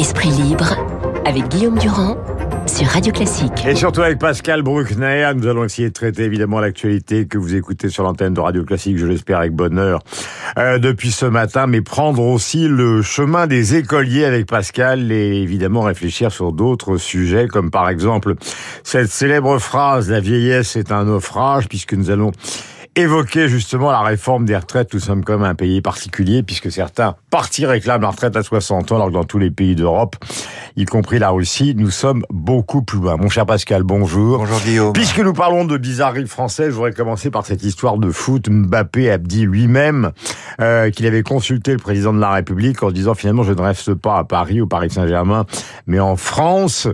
Esprit libre avec Guillaume Durand sur Radio Classique. Et surtout avec Pascal Bruckner, nous allons essayer de traiter évidemment l'actualité que vous écoutez sur l'antenne de Radio Classique, je l'espère avec bonheur, euh, depuis ce matin, mais prendre aussi le chemin des écoliers avec Pascal et évidemment réfléchir sur d'autres sujets, comme par exemple cette célèbre phrase, la vieillesse est un naufrage, puisque nous allons évoquer justement la réforme des retraites. Nous sommes comme un pays particulier puisque certains partis réclament la retraite à 60 ans alors que dans tous les pays d'Europe, y compris la Russie, nous sommes beaucoup plus loin. Mon cher Pascal, bonjour. Bonjour Guillaume. Puisque nous parlons de bizarreries françaises, je voudrais commencer par cette histoire de foot. Mbappé a dit lui-même euh, qu'il avait consulté le président de la République en disant finalement je ne reste pas à Paris, au Paris Saint-Germain, mais en France.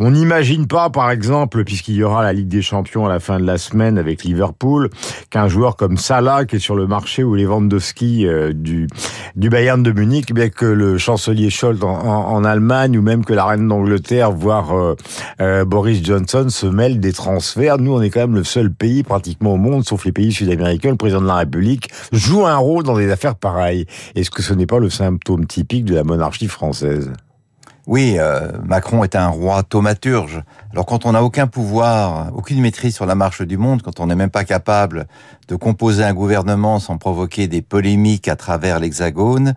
On n'imagine pas, par exemple, puisqu'il y aura la Ligue des Champions à la fin de la semaine avec Liverpool, qu'un joueur comme Salah, qui est sur le marché ou les ventes de ski euh, du, du Bayern de Munich, bien que le chancelier Scholz en, en, en Allemagne ou même que la reine d'Angleterre, voire euh, euh, Boris Johnson, se mêlent des transferts. Nous, on est quand même le seul pays pratiquement au monde, sauf les pays sud-américains, le président de la République joue un rôle dans des affaires pareilles. Est-ce que ce n'est pas le symptôme typique de la monarchie française? Oui, euh, Macron est un roi thaumaturge. Alors quand on n'a aucun pouvoir, aucune maîtrise sur la marche du monde, quand on n'est même pas capable de composer un gouvernement sans provoquer des polémiques à travers l'Hexagone,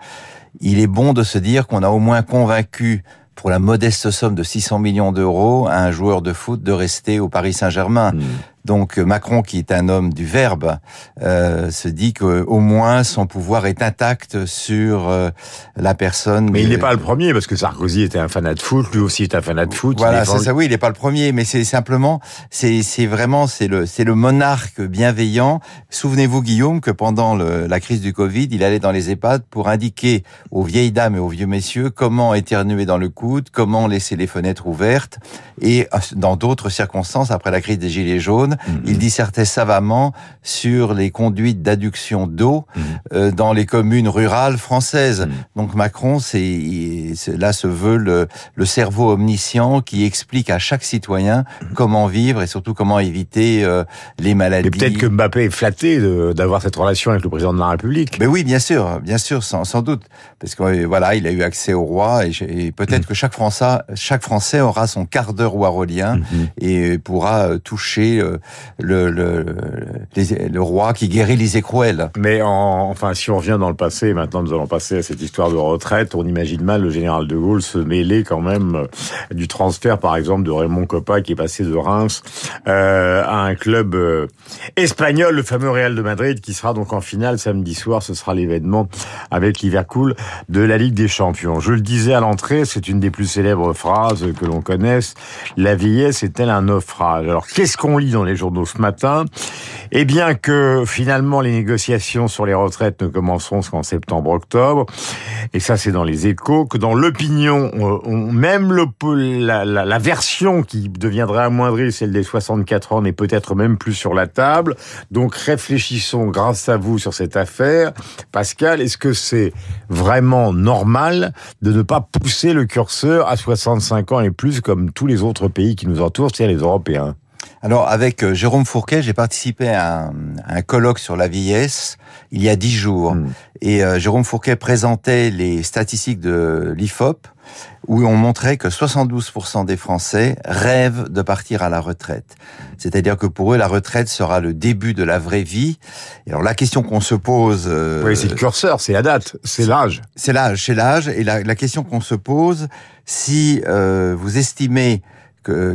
il est bon de se dire qu'on a au moins convaincu pour la modeste somme de 600 millions d'euros un joueur de foot de rester au Paris Saint-Germain. Mmh. Donc Macron, qui est un homme du verbe, euh, se dit qu'au moins son pouvoir est intact sur euh, la personne. Mais il n'est pas le premier, parce que Sarkozy était un fanat de foot, lui aussi est un fanat de foot. Voilà, c'est ça. Oui, il n'est pas le premier, mais c'est simplement, c'est vraiment, c'est le, le monarque bienveillant. Souvenez-vous, Guillaume, que pendant le, la crise du Covid, il allait dans les EHPAD pour indiquer aux vieilles dames et aux vieux messieurs comment éternuer dans le coude, comment laisser les fenêtres ouvertes, et euh, dans d'autres circonstances, après la crise des gilets jaunes, Mmh. Il dissertait savamment sur les conduites d'adduction d'eau mmh. euh, dans les communes rurales françaises. Mmh. Donc Macron, c'est là se veut le, le, cerveau omniscient qui explique à chaque citoyen comment vivre et surtout comment éviter euh, les maladies. Peut-être que Mbappé est flatté d'avoir cette relation avec le président de la République. Mais oui, bien sûr, bien sûr, sans, sans doute, parce que euh, voilà, il a eu accès au roi et, et peut-être que chaque Français, chaque Français aura son quart d'heure warolien et pourra toucher le, le, roi qui guérit les écrouelles. Mais en, enfin, si on revient dans le passé, maintenant nous allons passer à cette histoire de retraite, on imagine mal le général de Gaulle se mêler quand même euh, du transfert, par exemple, de Raymond Coppa qui est passé de Reims euh, à un club euh, espagnol, le fameux Real de Madrid, qui sera donc en finale samedi soir. Ce sera l'événement avec Liverpool de la Ligue des Champions. Je le disais à l'entrée, c'est une des plus célèbres phrases que l'on connaisse. La vieillesse est-elle un naufrage? Alors, qu'est-ce qu'on lit dans les journaux ce matin. Et bien que finalement les négociations sur les retraites ne commenceront qu'en septembre-octobre, et ça c'est dans les échos, que dans l'opinion, même le, la, la, la, version qui deviendrait amoindrie, celle des 64 ans, n'est peut-être même plus sur la table. Donc réfléchissons grâce à vous sur cette affaire. Pascal, est-ce que c'est vraiment normal de ne pas pousser le curseur à 65 ans et plus comme tous les autres pays qui nous entourent, c'est-à-dire les Européens? Alors, avec euh, Jérôme Fourquet, j'ai participé à un, à un, colloque sur la vieillesse il y a dix jours. Mmh. Et euh, Jérôme Fourquet présentait les statistiques de l'IFOP, où on montrait que 72% des Français rêvent de partir à la retraite. C'est-à-dire que pour eux, la retraite sera le début de la vraie vie. Et alors, la question qu'on se pose... Euh, oui, c'est le curseur, c'est la date, c'est l'âge. C'est l'âge, c'est l'âge. Et la, la, question qu'on se pose, si euh, vous estimez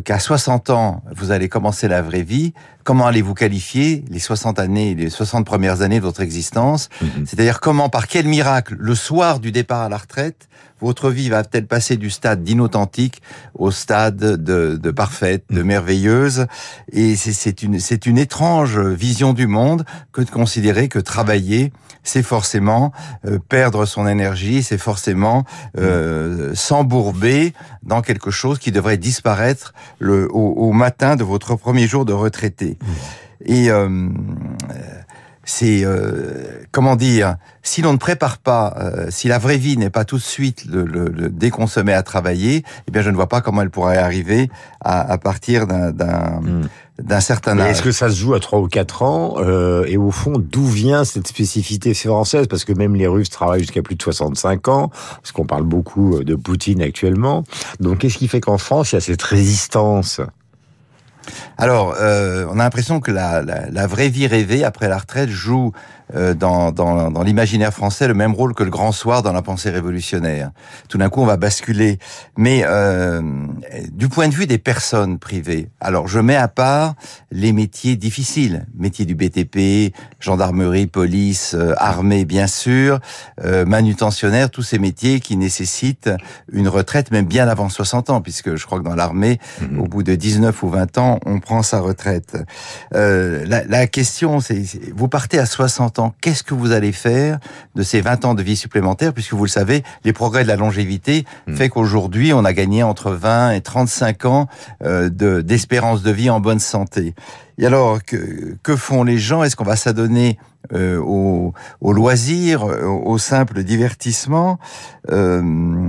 qu'à 60 ans, vous allez commencer la vraie vie, comment allez-vous qualifier les 60 années, les 60 premières années de votre existence mm -hmm. C'est-à-dire comment, par quel miracle, le soir du départ à la retraite, votre vie va-t-elle passer du stade d'inauthentique au stade de, de parfaite, de merveilleuse Et c'est une, c'est une étrange vision du monde que de considérer que travailler, c'est forcément euh, perdre son énergie, c'est forcément euh, s'embourber dans quelque chose qui devrait disparaître le, au, au, matin de votre premier jour de retraité. Et euh, c'est euh, comment dire si l'on ne prépare pas euh, si la vraie vie n'est pas tout de suite le, le, le dès qu'on se met à travailler eh bien je ne vois pas comment elle pourrait arriver à, à partir d'un mm. d'un certain âge. est-ce que ça se joue à 3 ou 4 ans euh, Et au fond, d'où vient cette spécificité française? Parce que même les Russes travaillent jusqu'à plus de 65 ans, parce qu'on parle beaucoup de Poutine actuellement. Donc qu'est-ce qui fait qu'en France, il y a cette résistance? Alors, euh, on a l'impression que la, vraie vie rêvée après la retraite joue euh, dans, dans, dans l'imaginaire français le même rôle que le grand soir dans la pensée révolutionnaire. Tout d'un coup, on va basculer. Mais euh, du point de vue des personnes privées, alors je mets à part les métiers difficiles, métiers du BTP, gendarmerie, police, euh, armée, bien sûr, euh, manutentionnaire, tous ces métiers qui nécessitent une retraite même bien avant 60 ans, puisque je crois que dans l'armée, mmh. au bout de 19 ou 20 ans, on prend sa retraite. Euh, la, la question, c'est vous partez à 60 ans, qu'est-ce que vous allez faire de ces 20 ans de vie supplémentaire Puisque vous le savez, les progrès de la longévité mmh. fait qu'aujourd'hui, on a gagné entre 20 et 35 ans euh, d'espérance de, de vie en bonne santé. Et alors, que, que font les gens? Est-ce qu'on va s'adonner euh, au, au loisir, au, au, simple divertissement? Euh,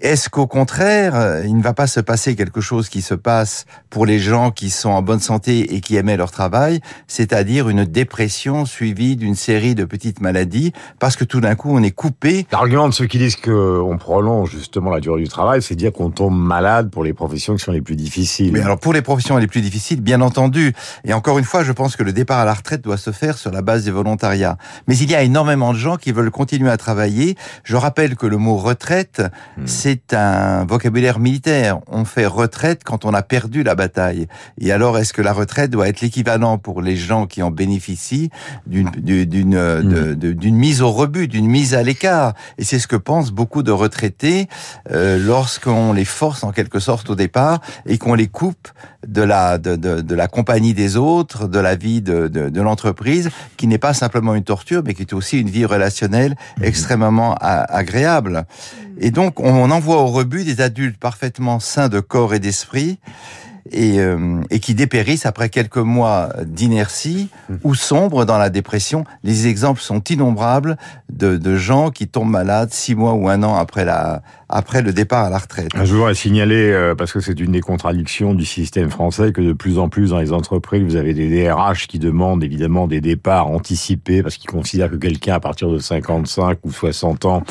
Est-ce qu'au contraire, il ne va pas se passer quelque chose qui se passe pour les gens qui sont en bonne santé et qui aimaient leur travail, c'est-à-dire une dépression suivie d'une série de petites maladies, parce que tout d'un coup, on est coupé? L'argument de ceux qui disent qu'on prolonge justement la durée du travail, c'est dire qu'on tombe malade pour les professions qui sont les plus difficiles. Mais alors, pour les professions les plus difficiles, bien entendu, et encore une fois, je pense que le départ à la retraite doit se faire sur la base des volontariats. Mais il y a énormément de gens qui veulent continuer à travailler. Je rappelle que le mot retraite, mmh. c'est un vocabulaire militaire. On fait retraite quand on a perdu la bataille. Et alors, est-ce que la retraite doit être l'équivalent pour les gens qui en bénéficient d'une mmh. d'une mise au rebut, d'une mise à l'écart? Et c'est ce que pensent beaucoup de retraités euh, lorsqu'on les force en quelque sorte au départ et qu'on les coupe de la de, de, de la compagnie des autres, de la vie de, de, de l'entreprise, qui n'est pas simplement une torture, mais qui est aussi une vie relationnelle extrêmement agréable. Et donc, on envoie au rebut des adultes parfaitement sains de corps et d'esprit, et, euh, et, qui dépérissent après quelques mois d'inertie ou sombre dans la dépression. Les exemples sont innombrables de, de, gens qui tombent malades six mois ou un an après, la, après le départ à la retraite. Je voudrais signaler, euh, parce que c'est une des contradictions du système français, que de plus en plus dans les entreprises, vous avez des DRH qui demandent évidemment des départs anticipés parce qu'ils considèrent que quelqu'un à partir de 55 ou 60 ans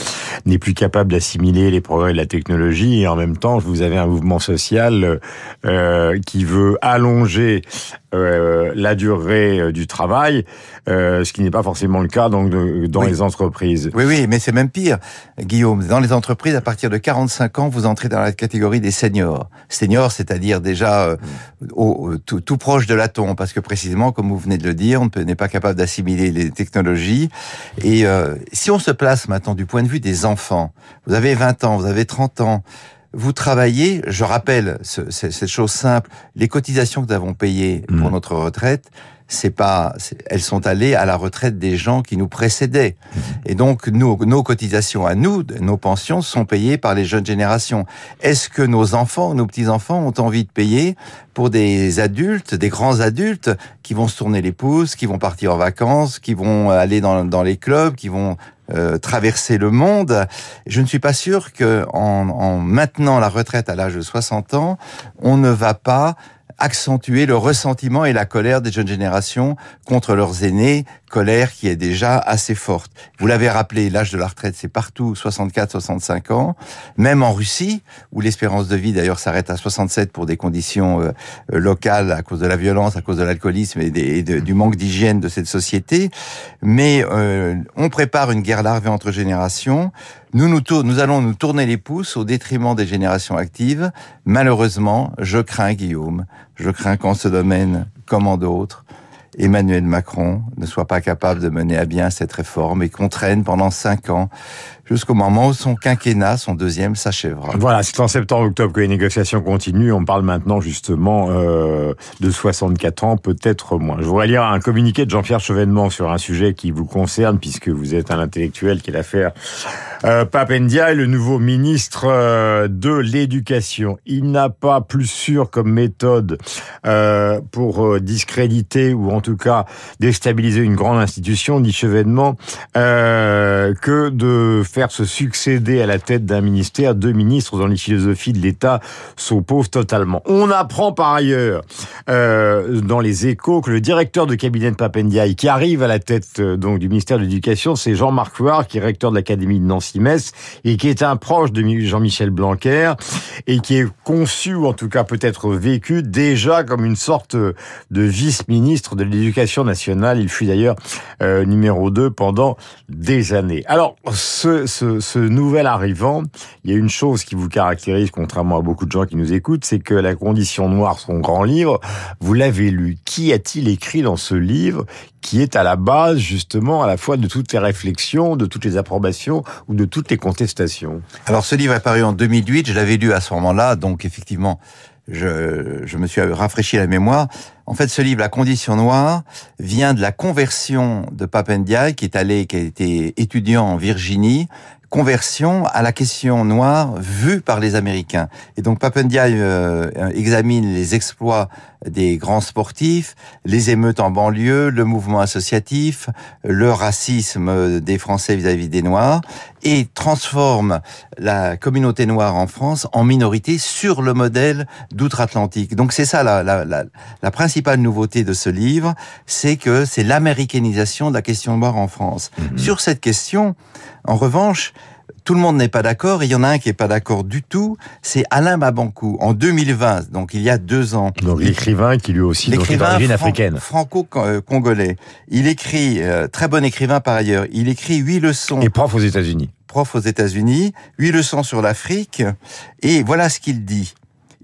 n'est plus capable d'assimiler les progrès de la technologie et en même temps, vous avez un mouvement social euh, qui veut allonger euh, la durée du travail, euh, ce qui n'est pas forcément le cas donc de, dans oui. les entreprises. Oui, oui, mais c'est même pire, Guillaume. Dans les entreprises, à partir de 45 ans, vous entrez dans la catégorie des seniors. Seniors, c'est-à-dire déjà euh, au, tout, tout, proche de l'aton, parce que précisément, comme vous venez de le dire, on n'est pas capable d'assimiler les technologies. Et euh, si on se place maintenant du point de vue des enfants, vous avez 20 ans, vous avez 30 ans, vous travaillez, je rappelle ce, cette chose simple, les cotisations que nous avons payées pour mmh. notre retraite, c'est pas, elles sont allées à la retraite des gens qui nous précédaient. Mmh. Et donc, nous, nos cotisations à nous, nos pensions sont payées par les jeunes générations. Est-ce que nos enfants, nos petits-enfants ont envie de payer pour des adultes, des grands adultes, qui vont se tourner les pouces, qui vont partir en vacances, qui vont aller dans, dans les clubs, qui vont euh, traverser le monde. Je ne suis pas sûr que en, en maintenant la retraite à l'âge de 60 ans, on ne va pas accentuer le ressentiment et la colère des jeunes générations contre leurs aînés, colère qui est déjà assez forte. Vous l'avez rappelé, l'âge de la retraite, c'est partout 64-65 ans, même en Russie, où l'espérance de vie d'ailleurs s'arrête à 67 pour des conditions euh, locales à cause de la violence, à cause de l'alcoolisme et, du manque d'hygiène de cette société. Mais euh, on prépare une guerre larvée entre générations. Nous, allons nous tourner les pouces au détriment des générations actives. Malheureusement, je crains, Guillaume, je crains qu'en ce domaine, comme en d'autres, Emmanuel Macron ne soit pas capable de mener à bien cette réforme et qu'on traîne pendant cinq ans jusqu'au moment où son quinquennat, son deuxième, s'achèvera. Voilà, c'est en septembre-octobre que les négociations continuent. On parle maintenant justement euh, de 64 ans, peut-être moins. Je voudrais lire un communiqué de Jean-Pierre Chevènement sur un sujet qui vous concerne, puisque vous êtes un intellectuel, qui est l'affaire euh, Papendia, le nouveau ministre euh, de l'Éducation. Il n'a pas plus sûr comme méthode euh, pour discréditer ou en tout cas déstabiliser une grande institution, dit Chevènement, euh, que de faire se succéder à la tête d'un ministère deux ministres dont les philosophies de l'État s'opposent totalement. On apprend par ailleurs euh, dans les échos que le directeur de cabinet de Papendiaï, qui arrive à la tête euh, donc du ministère de l'Éducation, c'est Jean-Marc Fouard, qui est recteur de l'Académie de Nancy-Metz et qui est un proche de Jean-Michel Blanquer et qui est conçu, ou en tout cas peut-être vécu déjà comme une sorte de vice-ministre de l'Éducation nationale. Il fut d'ailleurs euh, numéro 2 pendant des années. Alors, ce, ce, ce nouvel arrivant, il y a une chose qui vous caractérise, contrairement à beaucoup de gens qui nous écoutent, c'est que La Condition Noire, son grand livre, vous l'avez lu. Qui a-t-il écrit dans ce livre qui est à la base justement à la fois de toutes les réflexions, de toutes les approbations ou de toutes les contestations? Alors ce livre est paru en 2008, je l'avais lu à ce moment-là, donc effectivement je, je, me suis rafraîchi la mémoire. En fait, ce livre, La Condition Noire, vient de la conversion de Papendiaï, qui est allé, qui a été étudiant en Virginie, conversion à la question noire vue par les Américains. Et donc Papendiaï euh, examine les exploits des grands sportifs, les émeutes en banlieue, le mouvement associatif, le racisme des Français vis-à-vis des Noirs, et transforme la communauté noire en France en minorité sur le modèle d'outre-Atlantique. Donc c'est ça la, la, la, la, principale nouveauté de ce livre, c'est que c'est l'américanisation de la question noire en France. Mmh. Sur cette question, en revanche, tout le monde n'est pas d'accord, et il y en a un qui est pas d'accord du tout, c'est Alain Mabankou, en 2020, donc il y a deux ans. Donc l'écrivain qui lui aussi est d'origine africaine. franco-congolais. Il écrit, euh, très bon écrivain par ailleurs, il écrit huit leçons. Et prof aux États-Unis. Prof aux États-Unis, huit leçons sur l'Afrique, et voilà ce qu'il dit.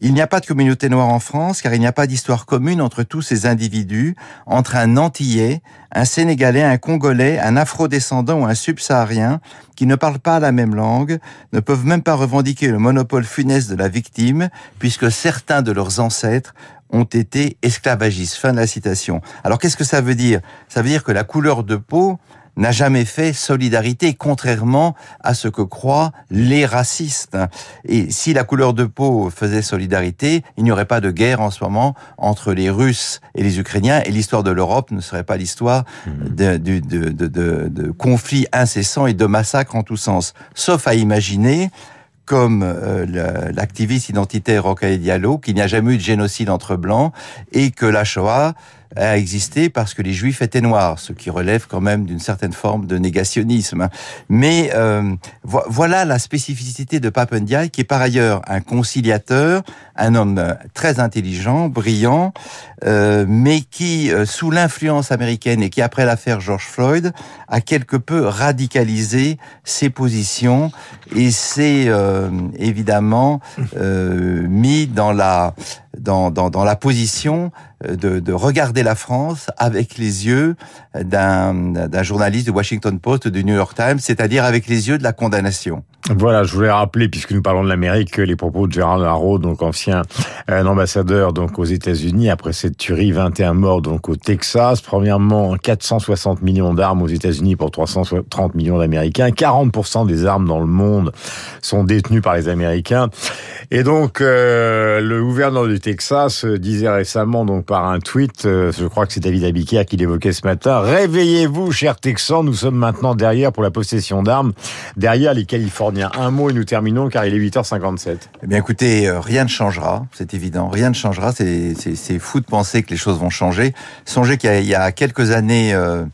Il n'y a pas de communauté noire en France car il n'y a pas d'histoire commune entre tous ces individus, entre un Antillais, un Sénégalais, un Congolais, un Afro-descendant ou un Subsaharien qui ne parlent pas la même langue, ne peuvent même pas revendiquer le monopole funeste de la victime puisque certains de leurs ancêtres ont été esclavagistes. Fin de la citation. Alors qu'est-ce que ça veut dire? Ça veut dire que la couleur de peau n'a jamais fait solidarité, contrairement à ce que croient les racistes. Et si la couleur de peau faisait solidarité, il n'y aurait pas de guerre en ce moment entre les Russes et les Ukrainiens, et l'histoire de l'Europe ne serait pas l'histoire mmh. de, de, de, de, conflits incessants et de massacres en tous sens. Sauf à imaginer comme euh, l'activiste identitaire Rocaille Diallo, qu'il n'y a jamais eu de génocide entre blancs et que la Shoah a existé parce que les Juifs étaient noirs, ce qui relève quand même d'une certaine forme de négationnisme. Mais euh, voilà la spécificité de Papendiaï, qui est par ailleurs un conciliateur, un homme très intelligent, brillant, euh, mais qui, euh, sous l'influence américaine et qui, après l'affaire George Floyd, a quelque peu radicalisé ses positions et s'est euh, évidemment euh, mis dans la dans, dans, dans la position de, de, regarder la France avec les yeux d'un journaliste du Washington Post, du New York Times, c'est-à-dire avec les yeux de la condamnation. Voilà, je voulais rappeler, puisque nous parlons de l'Amérique, les propos de Gérard Larraud, donc ancien euh, ambassadeur donc aux États-Unis, après cette tuerie, 21 morts donc au Texas. Premièrement, 460 millions d'armes aux États-Unis pour 330 millions d'Américains. 40% des armes dans le monde sont détenues par les Américains. Et donc, euh, le gouverneur du Texas disait récemment, donc par un tweet, euh, je crois que c'est David Abiquière qui l'évoquait ce matin, réveillez-vous, chers Texans, nous sommes maintenant derrière pour la possession d'armes, derrière les Californiens. Un mot et nous terminons car il est 8h57. Eh bien écoutez, euh, rien ne changera, c'est évident, rien ne changera, c'est fou de penser que les choses vont changer. Songez qu'il y, a quelques années... Euh,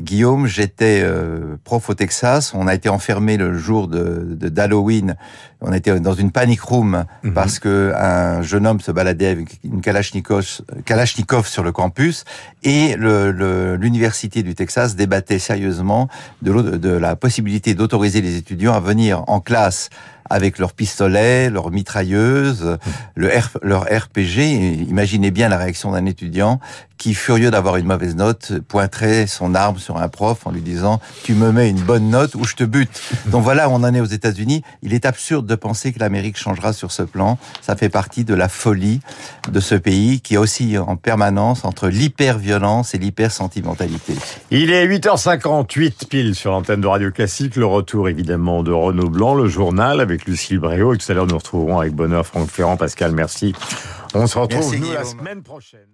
Guillaume, j'étais euh, prof au Texas. On a été enfermé le jour de d'Halloween. On était dans une panic room mhm. parce que un jeune homme se baladait avec une Kalachnikov, Kalachnikov sur le campus et l'université du Texas débattait sérieusement de, de la possibilité d'autoriser les étudiants à venir en classe avec leurs pistolets, leurs mitrailleuses, le leur RPG. imaginez bien la réaction d'un étudiant qui, furieux d'avoir une mauvaise note, pointerait son arme sur un prof en lui disant « tu me mets une bonne note ou je te bute ». Donc voilà, on en est aux États-Unis. Il est absurde de penser que l'Amérique changera sur ce plan. Ça fait partie de la folie de ce pays qui est aussi en permanence entre l'hyper-violence et l'hyper-sentimentalité. Il est 8h58 pile sur l'antenne de Radio Classique. Le retour évidemment de Renaud Blanc, le journal avec Lucille Bréau. Et tout à l'heure, nous retrouverons avec bonheur Franck Ferrand. Pascal, merci. On se retrouve nous, la semaine prochaine.